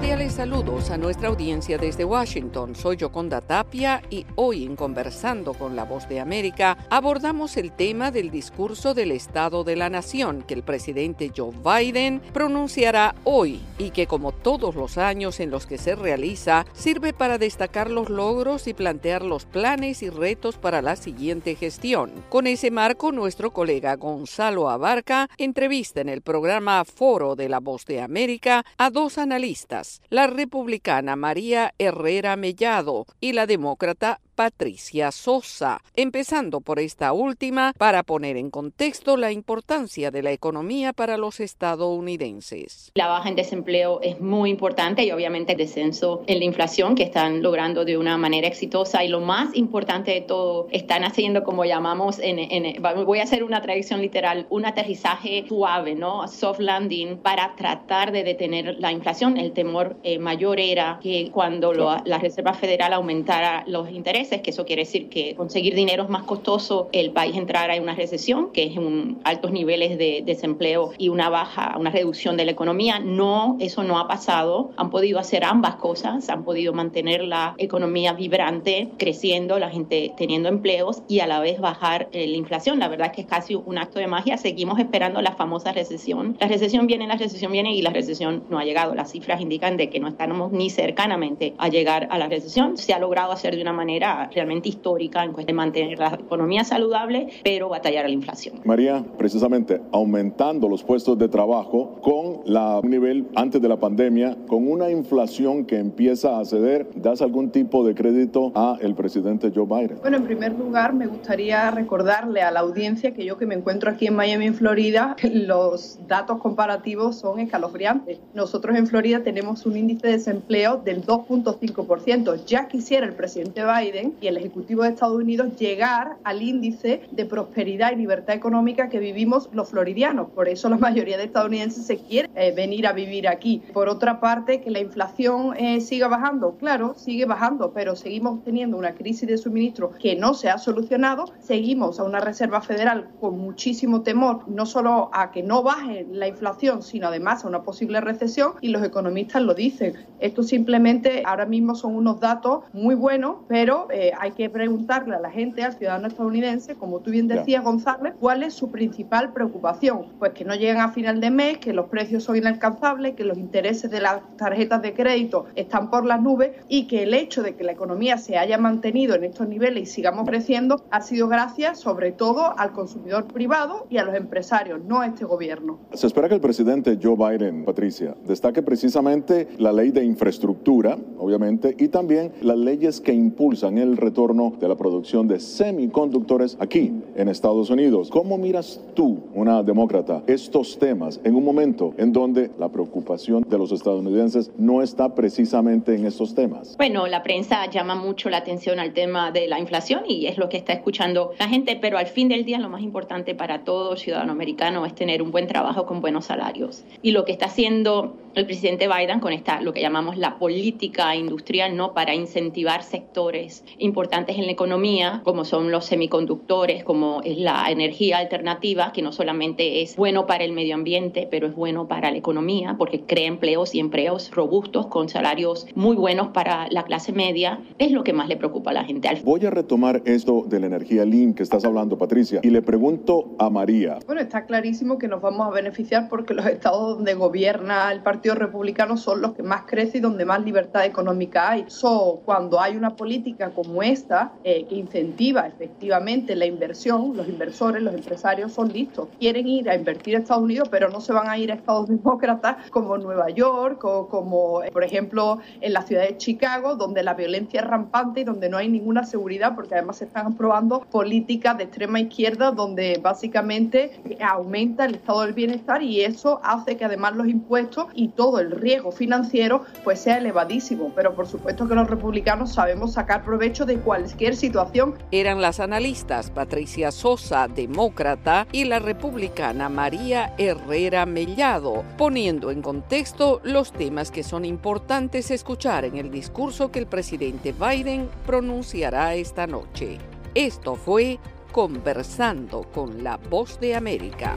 Cordiales saludos a nuestra audiencia desde Washington. Soy Yoconda Tapia y hoy en Conversando con la Voz de América abordamos el tema del discurso del Estado de la Nación que el presidente Joe Biden pronunciará hoy y que como todos los años en los que se realiza sirve para destacar los logros y plantear los planes y retos para la siguiente gestión. Con ese marco, nuestro colega Gonzalo Abarca entrevista en el programa Foro de la Voz de América a dos analistas la republicana María Herrera Mellado y la demócrata Patricia Sosa, empezando por esta última para poner en contexto la importancia de la economía para los estadounidenses. La baja en desempleo es muy importante y obviamente el descenso en la inflación que están logrando de una manera exitosa y lo más importante de todo, están haciendo como llamamos, en, voy a hacer una traducción literal, un aterrizaje suave, ¿no? Soft landing para tratar de detener la inflación. El temor eh, mayor era que cuando la Reserva Federal aumentara los intereses, que eso quiere decir que conseguir dinero es más costoso, el país entrará en una recesión, que es un altos niveles de desempleo y una baja, una reducción de la economía. No, eso no ha pasado. Han podido hacer ambas cosas, han podido mantener la economía vibrante, creciendo, la gente teniendo empleos y a la vez bajar eh, la inflación. La verdad es que es casi un acto de magia. Seguimos esperando la famosa recesión. La recesión viene, la recesión viene y la recesión no ha llegado. Las cifras indican de que no estamos ni cercanamente a llegar a la recesión. Se ha logrado hacer de una manera realmente histórica en cuestión de mantener la economía saludable, pero batallar a la inflación. María, precisamente aumentando los puestos de trabajo con la nivel antes de la pandemia, con una inflación que empieza a ceder, ¿das algún tipo de crédito a el presidente Joe Biden? Bueno, en primer lugar, me gustaría recordarle a la audiencia que yo que me encuentro aquí en Miami, en Florida, los datos comparativos son escalofriantes. Nosotros en Florida tenemos un índice de desempleo del 2.5%. Ya quisiera el presidente Biden y el Ejecutivo de Estados Unidos llegar al índice de prosperidad y libertad económica que vivimos los floridianos. Por eso la mayoría de estadounidenses se quieren eh, venir a vivir aquí. Por otra parte, que la inflación eh, siga bajando, claro, sigue bajando, pero seguimos teniendo una crisis de suministro que no se ha solucionado. Seguimos a una Reserva Federal con muchísimo temor, no solo a que no baje la inflación, sino además a una posible recesión y los economistas lo dicen. Esto simplemente ahora mismo son unos datos muy buenos, pero eh, hay que preguntarle a la gente, al ciudadano estadounidense, como tú bien decías, González, cuál es su principal preocupación. Pues que no llegan a final de mes, que los precios son inalcanzables, que los intereses de las tarjetas de crédito están por las nubes y que el hecho de que la economía se haya mantenido en estos niveles y sigamos creciendo ha sido gracias sobre todo al consumidor privado y a los empresarios, no a este gobierno. Se espera que el presidente Joe Biden, Patricia, destaque precisamente la ley de infraestructura, obviamente, y también las leyes que impulsan el retorno de la producción de semiconductores aquí en Estados Unidos. ¿Cómo miras tú, una demócrata, estos temas en un momento en donde la preocupación de los estadounidenses no está precisamente en estos temas? Bueno, la prensa llama mucho la atención al tema de la inflación y es lo que está escuchando la gente, pero al fin del día lo más importante para todo ciudadano americano es tener un buen trabajo con buenos salarios. Y lo que está haciendo el presidente Biden con esta, lo que llamamos la política industrial, ¿no? Para incentivar sectores importantes en la economía, como son los semiconductores, como es la energía alternativa, que no solamente es bueno para el medio ambiente, pero es bueno para la economía, porque crea empleos y empleos robustos con salarios muy buenos para la clase media, es lo que más le preocupa a la gente. Voy a retomar esto de la energía lean que estás hablando, Patricia, y le pregunto a María. Bueno, está clarísimo que nos vamos a beneficiar porque los estados donde gobierna el Partido Republicano son los que más crecen y donde más libertad económica hay. So, cuando hay una política como esta, eh, que incentiva efectivamente la inversión, los inversores, los empresarios son listos. Quieren ir a invertir a Estados Unidos, pero no se van a ir a estados demócratas como Nueva York o como, eh, por ejemplo, en la ciudad de Chicago, donde la violencia es rampante y donde no hay ninguna seguridad, porque además se están aprobando políticas de extrema izquierda donde básicamente aumenta el estado del bienestar y eso hace que además los impuestos y todo el riesgo financiero pues sea elevadísimo. Pero por supuesto que los republicanos sabemos sacar provecho de cualquier situación. Eran las analistas Patricia Sosa, demócrata, y la republicana María Herrera Mellado, poniendo en contexto los temas que son importantes escuchar en el discurso que el presidente Biden pronunciará esta noche. Esto fue Conversando con la Voz de América.